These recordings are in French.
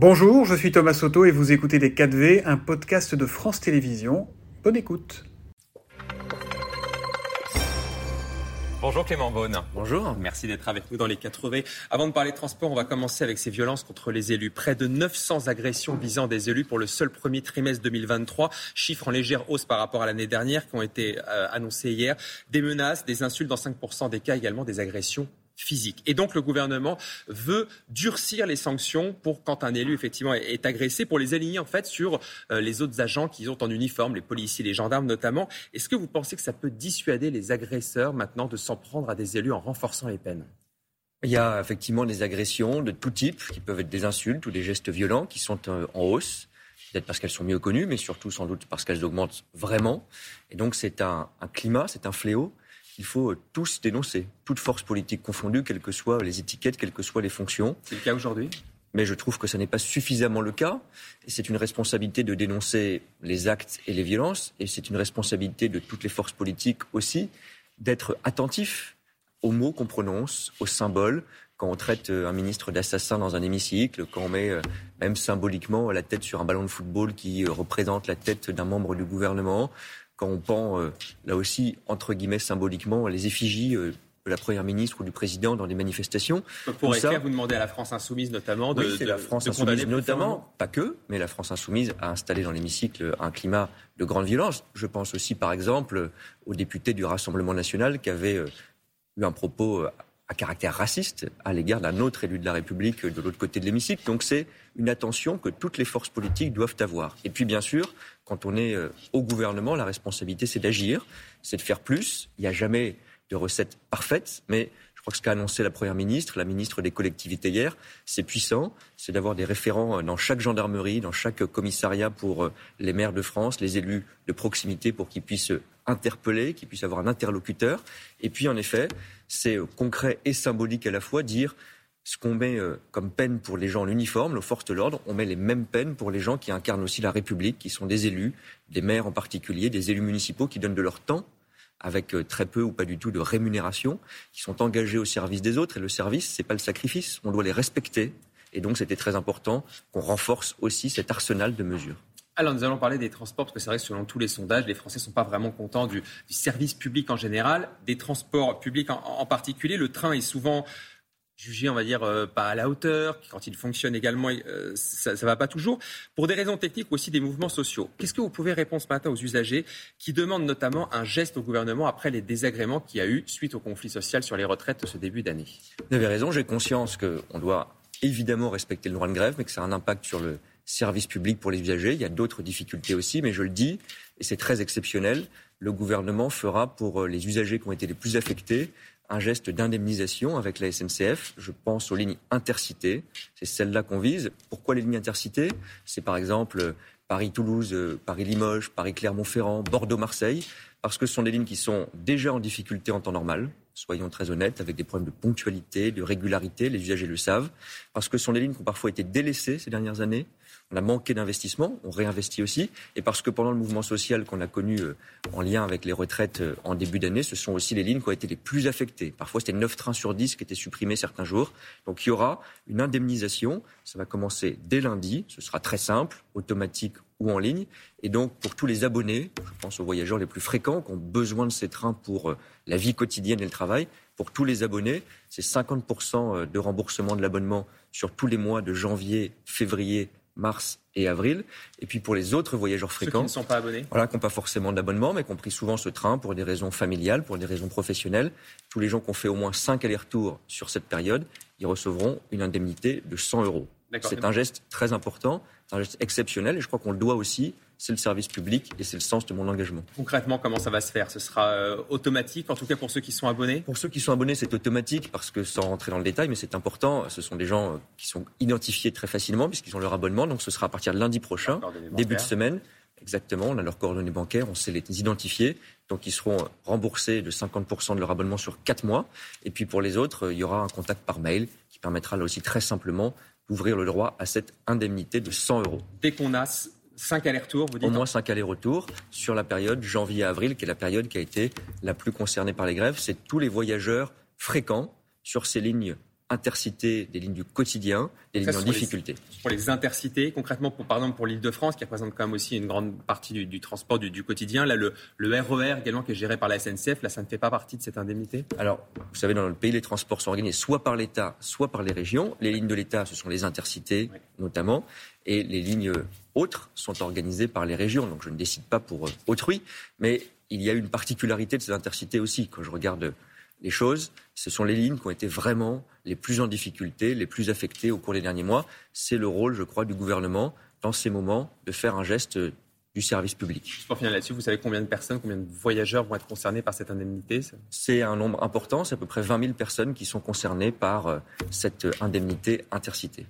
Bonjour, je suis Thomas Soto et vous écoutez Les 4V, un podcast de France Télévisions. Bonne écoute. Bonjour Clément Beaune. Bonjour. Merci d'être avec nous dans les 4V. Avant de parler de transport, on va commencer avec ces violences contre les élus. Près de 900 agressions visant des élus pour le seul premier trimestre 2023. Chiffre en légère hausse par rapport à l'année dernière qui ont été euh, annoncés hier. Des menaces, des insultes dans 5% des cas, également des agressions physique. Et donc le gouvernement veut durcir les sanctions pour quand un élu effectivement est, agressé, pour les aligner en fait sur euh, les autres agents qui ont en uniforme, les policiers, les gendarmes notamment. Est-ce que vous pensez que ça peut dissuader les agresseurs maintenant de s'en prendre à des élus en renforçant les peines? Il y a effectivement des agressions de tout type, qui peuvent être des insultes ou des gestes violents, qui sont euh, en hausse, peut-être parce qu'elles sont mieux connues, mais surtout sans doute parce qu'elles augmentent vraiment. Et donc c'est un climat, c'est un fléau il faut euh, tous dénoncer, toute force politique confondue, quelles que soient les étiquettes, quelles que soient les fonctions. C'est le cas aujourd'hui? Mais je trouve que ce n'est pas suffisamment le cas. Et c'est une responsabilité de dénoncer les actes et les violences. Et c'est une responsabilité de toutes les forces politiques aussi d'être attentifs aux mots qu'on prononce, aux symboles. Quand on traite euh, un ministre d'assassin dans un hémicycle, quand on met euh, même symboliquement la tête sur un ballon de football qui représente la tête d'un membre du gouvernement, quand on pend, euh, là aussi, entre guillemets, symboliquement, les effigies euh, de la Première ministre ou du Président dans des manifestations. Pour ça, vous demandez à la France Insoumise notamment de, oui, la France Insoumise notamment, pas que, mais la France Insoumise a installé dans l'hémicycle un climat de grande violence. Je pense aussi, par exemple, aux députés du Rassemblement national qui avaient euh, eu un propos à caractère raciste à l'égard d'un autre élu de la République de l'autre côté de l'hémicycle. Donc c'est une attention que toutes les forces politiques doivent avoir. Et puis bien sûr, quand on est euh, au gouvernement, la responsabilité c'est d'agir, c'est de faire plus. Il n'y a jamais de recette parfaite, mais je crois que ce qu'a annoncé la Première ministre, la ministre des collectivités hier, c'est puissant. C'est d'avoir des référents dans chaque gendarmerie, dans chaque commissariat pour euh, les maires de France, les élus de proximité pour qu'ils puissent interpeller, qu'ils puissent avoir un interlocuteur. Et puis, en effet, c'est euh, concret et symbolique à la fois dire ce qu'on met euh, comme peine pour les gens en uniforme, nos forces de l'ordre, on met les mêmes peines pour les gens qui incarnent aussi la République, qui sont des élus, des maires en particulier, des élus municipaux qui donnent de leur temps avec euh, très peu ou pas du tout de rémunération, qui sont engagés au service des autres. Et le service, ce n'est pas le sacrifice. On doit les respecter. Et donc, c'était très important qu'on renforce aussi cet arsenal de mesures. Alors nous allons parler des transports, parce que c'est vrai que selon tous les sondages, les Français ne sont pas vraiment contents du, service public en général, des transports publics en, particulier. Le train est souvent jugé, on va dire, euh, pas à la hauteur. Quand il fonctionne également, euh, ça ne va pas toujours. Pour des raisons techniques aussi des mouvements sociaux. Qu'est-ce que vous pouvez répondre ce matin aux usagers qui demandent notamment un geste au gouvernement après les désagréments qu'il y a eu suite au conflit social sur les retraites ce début d'année? Vous avez raison, j'ai conscience qu'on doit évidemment respecter le droit de grève, mais que ça a un impact sur le service public pour les usagers. Il y a d'autres difficultés aussi, mais je le dis, et c'est très exceptionnel, le gouvernement fera pour euh, les usagers qui ont été les plus affectés un geste d'indemnisation avec la SNCF. Je pense aux lignes intercités. C'est celles-là qu'on vise. Pourquoi les lignes intercités C'est par exemple Paris-Toulouse, euh, Paris-Limoges, Paris-Clermont-Ferrand, Bordeaux-Marseille, parce que ce sont des lignes qui sont déjà en difficulté en temps normal, soyons très honnêtes, avec des problèmes de ponctualité, de régularité, les usagers le savent, parce que ce sont des lignes qui ont parfois été délaissées ces dernières années, on a manqué d'investissement, on réinvestit aussi, et parce que pendant le mouvement social qu'on a connu euh, en lien avec les retraites euh, en début d'année, ce sont aussi les lignes qui ont été les plus affectées. Parfois, c'était 9 trains sur 10 qui étaient supprimés certains jours. Donc, il y aura une indemnisation. Ça va commencer dès lundi. Ce sera très simple, automatique ou en ligne. Et donc, pour tous les abonnés, je pense aux voyageurs les plus fréquents qui ont besoin de ces trains pour euh, la vie quotidienne et le travail, pour tous les abonnés, c'est 50% de remboursement de l'abonnement sur tous les mois de janvier, février mars et avril. Et puis pour les autres voyageurs fréquents. qui ne sont pas abonnés. Voilà, qui n'ont pas forcément d'abonnement, mais qui ont pris souvent ce train pour des raisons familiales, pour des raisons professionnelles. Tous les gens qui ont fait au moins 5 allers-retours sur cette période, ils recevront une indemnité de 100 euros. C'est un geste très important, un geste exceptionnel, et je crois qu'on le doit aussi. C'est le service public et c'est le sens de mon engagement. Concrètement, comment ça va se faire? Ce sera euh, automatique, en tout cas pour ceux qui sont abonnés? Pour ceux qui sont abonnés, c'est automatique parce que sans rentrer dans le détail, mais c'est important, ce sont des gens euh, qui sont identifiés très facilement puisqu'ils ont leur abonnement, donc ce sera à partir de lundi prochain, début de semaine. Exactement, on a leurs coordonnées bancaires, on sait les identifier, donc ils seront remboursés de 50% de leur abonnement sur 4 mois. Et puis pour les autres, euh, il y aura un contact par mail qui permettra là aussi très simplement d'ouvrir le droit à cette indemnité de 100 euros. Dès qu'on a 5 allers-retours, vous dites Au moins 5 allers-retours sur la période janvier-avril, qui est la période qui a été la plus concernée par les grèves. C'est tous les voyageurs fréquents sur ces lignes intercités, des lignes du quotidien, des lignes en difficulté. pour les intercités, concrètement, pour, par exemple pour l'Île-de-France, qui représente quand même aussi une grande partie du, transport du, quotidien, là, le, le, RER e également qui est géré par la SNCF, là, ça ne fait pas partie de cette indemnité? Alors, vous savez, dans le pays, les transports sont organisés soit par l'État, soit par les régions. Les lignes de l'État, ce sont les intercités, notamment, et les lignes autres sont organisées par les régions. Donc, je ne décide pas pour euh, autrui, mais il y a une particularité de ces intercités aussi. Quand je regarde les choses, ce sont les lignes qui ont été vraiment les plus en difficulté, les plus affectées au cours des derniers mois. C'est le rôle, je crois, du gouvernement dans ces moments de faire un geste du service public. Juste pour finir là-dessus, vous savez combien de personnes, combien de voyageurs vont être concernés par cette indemnité? C'est un nombre important, c'est à peu près 20 000 personnes qui sont concernées par euh, cette indemnité intercité.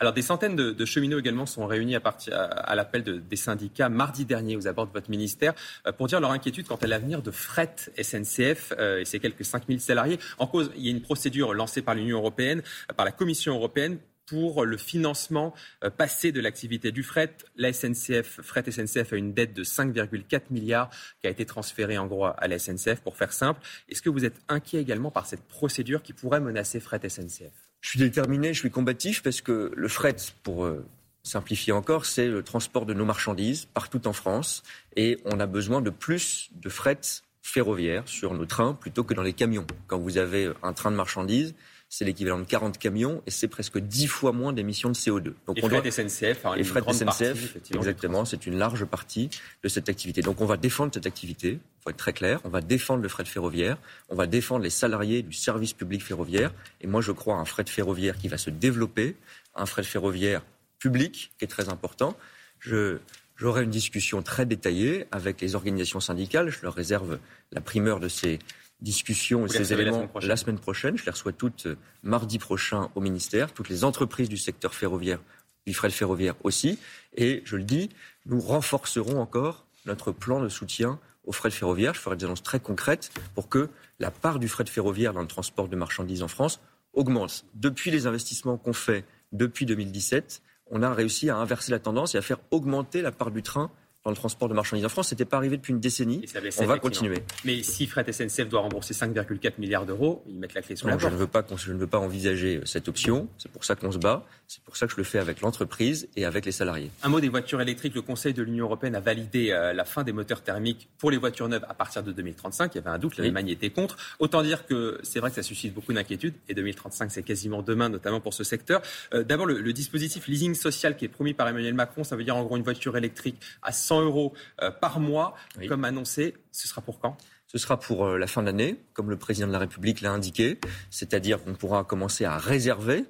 Alors, des centaines de, cheminots également sont réunis à, à, l'appel des syndicats mardi dernier aux abords de votre ministère euh, pour dire leur inquiétude quant à l'avenir de fret SNCF euh, et ses quelques 5000 salariés. En cause, il y a une procédure lancée par l'Union européenne, euh, par la Commission européenne pour le financement passé de l'activité du fret. La SNCF, Fret SNCF a une dette de 5,4 milliards qui a été transférée en gros à la SNCF pour faire simple. Est-ce que vous êtes inquiet également par cette procédure qui pourrait menacer Fret SNCF je suis déterminé, je suis combatif parce que le fret, pour euh, simplifier encore, c'est le transport de nos marchandises partout en France et on a besoin de plus de fret ferroviaire sur nos trains plutôt que dans les camions. Quand vous avez un train de marchandises, c'est l'équivalent de 40 camions et c'est presque 10 fois moins d'émissions de CO2. Donc les on frais SNCF, les frais de SNCF, exactement, c'est une large partie de cette activité. Donc on va défendre cette activité, il faut être très clair, on va défendre le fret ferroviaire, on va défendre les salariés du service public ferroviaire et moi je crois à un fret ferroviaire qui va se développer, un fret ferroviaire public qui est très important. Je, J'aurai une discussion très détaillée avec les organisations syndicales. Je leur réserve la primeur de ces discussions et ces éléments la semaine, prochaine. Je les reçois toutes euh, mardi prochain au ministère, toutes les entreprises du secteur ferroviaire, du fret ferroviaire aussi. Et je le dis, nous renforcerons encore notre plan de soutien au fret ferroviaire. Je ferai des annonces très concrètes pour que la part du fret ferroviaire dans le transport de marchandises en France augmente. Depuis les investissements qu'on fait depuis 2017, on a réussi à inverser la tendance et à faire augmenter la part du train dans le transport de marchandises en France. Ce n'était pas arrivé depuis une décennie. On va continuer. Mais si Fret SNCF doit rembourser 5,4 milliards d'euros, ils mettent la clé sur la porte. Je ne veux pas, je ne veux pas envisager cette option. C'est pour ça qu'on se bat. C'est pour ça que je le fais avec l'entreprise et avec les salariés. Un mot des voitures électriques. Le Conseil de l'Union européenne a validé euh, la fin des moteurs thermiques pour les voitures neuves à partir de 2035. Il y avait un doute, l'Allemagne était contre. Autant dire que c'est vrai que ça suscite beaucoup d'inquiétudes. Et 2035, c'est quasiment demain, notamment pour ce secteur. Euh, d'abord, le, dispositif leasing social qui est promis par Emmanuel Macron, ça veut dire en gros une voiture électrique à 100 euros euh, par mois, comme annoncé. Ce sera pour quand? Ce sera pour la fin de l'année, comme le président de la République l'a indiqué, c'est-à-dire qu'on pourra commencer à réserver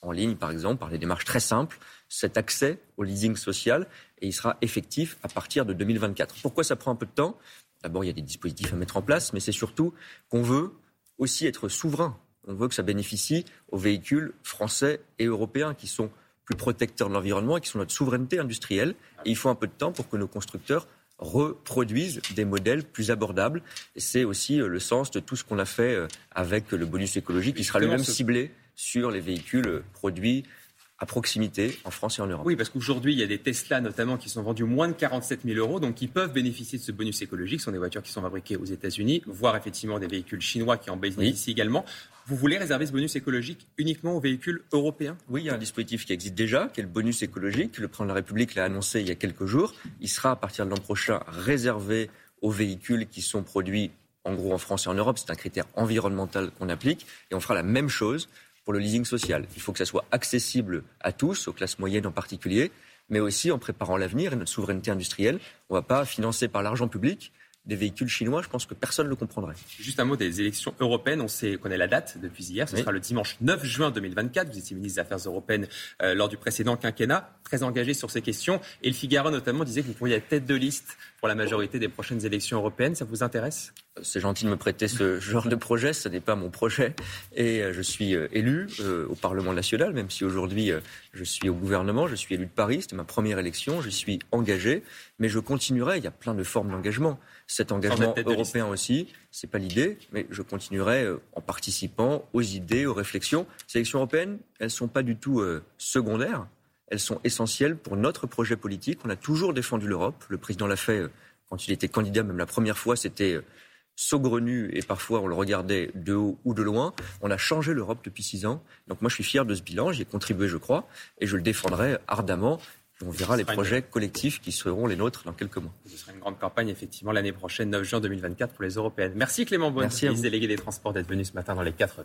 en ligne, par exemple, par des démarches très simples, cet accès au leasing social et il sera effectif à partir de 2024. Pourquoi ça prend un peu de temps? D'abord, il y a des dispositifs à mettre en place, mais c'est surtout qu'on veut aussi être souverain. On veut que ça bénéficie aux véhicules français et européens qui sont plus protecteurs de l'environnement et qui sont notre souveraineté industrielle. Et il faut un peu de temps pour que nos constructeurs reproduisent des modèles plus abordables. C'est aussi euh, le sens de tout ce qu'on a fait euh, avec le bonus écologique qui sera le même ciblé sur les véhicules produits à proximité en France et en Europe. Oui, parce qu'aujourd'hui, il y a des Tesla notamment qui sont vendus moins de 47 000 euros, donc qui peuvent bénéficier de ce bonus écologique. Ce sont des voitures qui sont fabriquées aux États-Unis, voire effectivement des véhicules chinois qui en bénéficient également. Vous voulez réserver ce bonus écologique uniquement aux véhicules européens? Oui, il y a un dispositif qui existe déjà, qui est le bonus écologique. Le président de la République l'a annoncé il y a quelques jours. Il sera à partir de l'an prochain réservé aux véhicules qui sont produits en gros en France et en Europe. C'est un critère environnemental qu'on applique. Et on fera la même chose pour le leasing social. Il faut que ça soit accessible à tous, aux classes moyennes en particulier, mais aussi en préparant l'avenir et notre souveraineté industrielle. On ne va pas financer par l'argent public des véhicules chinois, je pense que personne ne le comprendrait. Juste un mot des élections européennes. On sait, connaît la date depuis hier. Ce sera le dimanche 9 juin 2024. Vous étiez ministre des Affaires européennes euh, lors du précédent quinquennat, très engagé sur ces questions. Et le Figaro notamment disait que vous pourriez être tête de liste pour la majorité des prochaines élections européennes. Ça vous intéresse? C'est gentil de me prêter ce genre de projet. Ce n'est pas mon projet. Et euh, je suis euh, élu au Parlement national, même si aujourd'hui je suis au gouvernement. Je suis élu de Paris. C'était ma première élection. Je suis engagé. Mais je continuerai. Il y a plein de formes d'engagement cet engagement européen aussi. C'est pas l'idée, mais je continuerai euh, en participant aux idées, aux réflexions. Ces élections européennes, elles sont pas du tout euh, secondaires. Elles sont essentielles pour notre projet politique. On a toujours défendu l'Europe. Le président l'a fait euh, quand il était candidat, même la première fois, c'était saugrenu et parfois on le regardait de haut ou de loin. On a changé l'Europe depuis six ans. Donc moi je suis fier de ce bilan, j'y ai contribué je crois, et je le défendrai ardemment. On verra les projets collectifs qui seront les nôtres dans quelques mois. Ce sera une grande campagne, effectivement, l'année prochaine, 9 juin 2024 pour les européennes. Merci Clément Bonne, délégué des Transports, d'être venu ce matin dans les 4V.